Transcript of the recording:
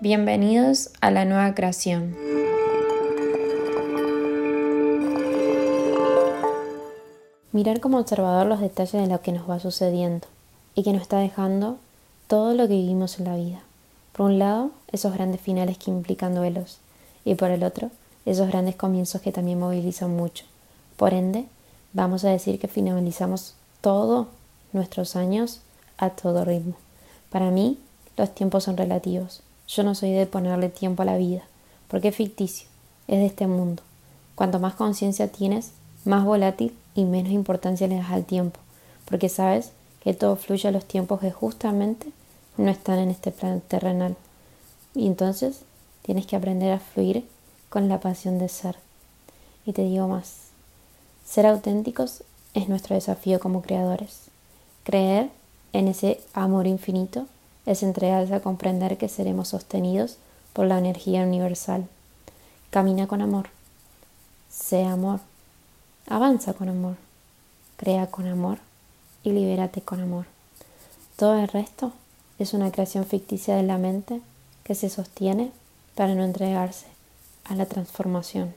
Bienvenidos a la nueva creación. Mirar como observador los detalles de lo que nos va sucediendo y que nos está dejando todo lo que vivimos en la vida. Por un lado, esos grandes finales que implican duelos y por el otro, esos grandes comienzos que también movilizan mucho. Por ende, vamos a decir que finalizamos todos nuestros años a todo ritmo. Para mí, los tiempos son relativos. Yo no soy de ponerle tiempo a la vida, porque es ficticio, es de este mundo. Cuanto más conciencia tienes, más volátil y menos importancia le das al tiempo, porque sabes que todo fluye a los tiempos que justamente no están en este plan terrenal. Y entonces tienes que aprender a fluir con la pasión de ser. Y te digo más, ser auténticos es nuestro desafío como creadores. Creer en ese amor infinito es entregarse a comprender que seremos sostenidos por la energía universal. Camina con amor, sé amor, avanza con amor, crea con amor y libérate con amor. Todo el resto es una creación ficticia de la mente que se sostiene para no entregarse a la transformación.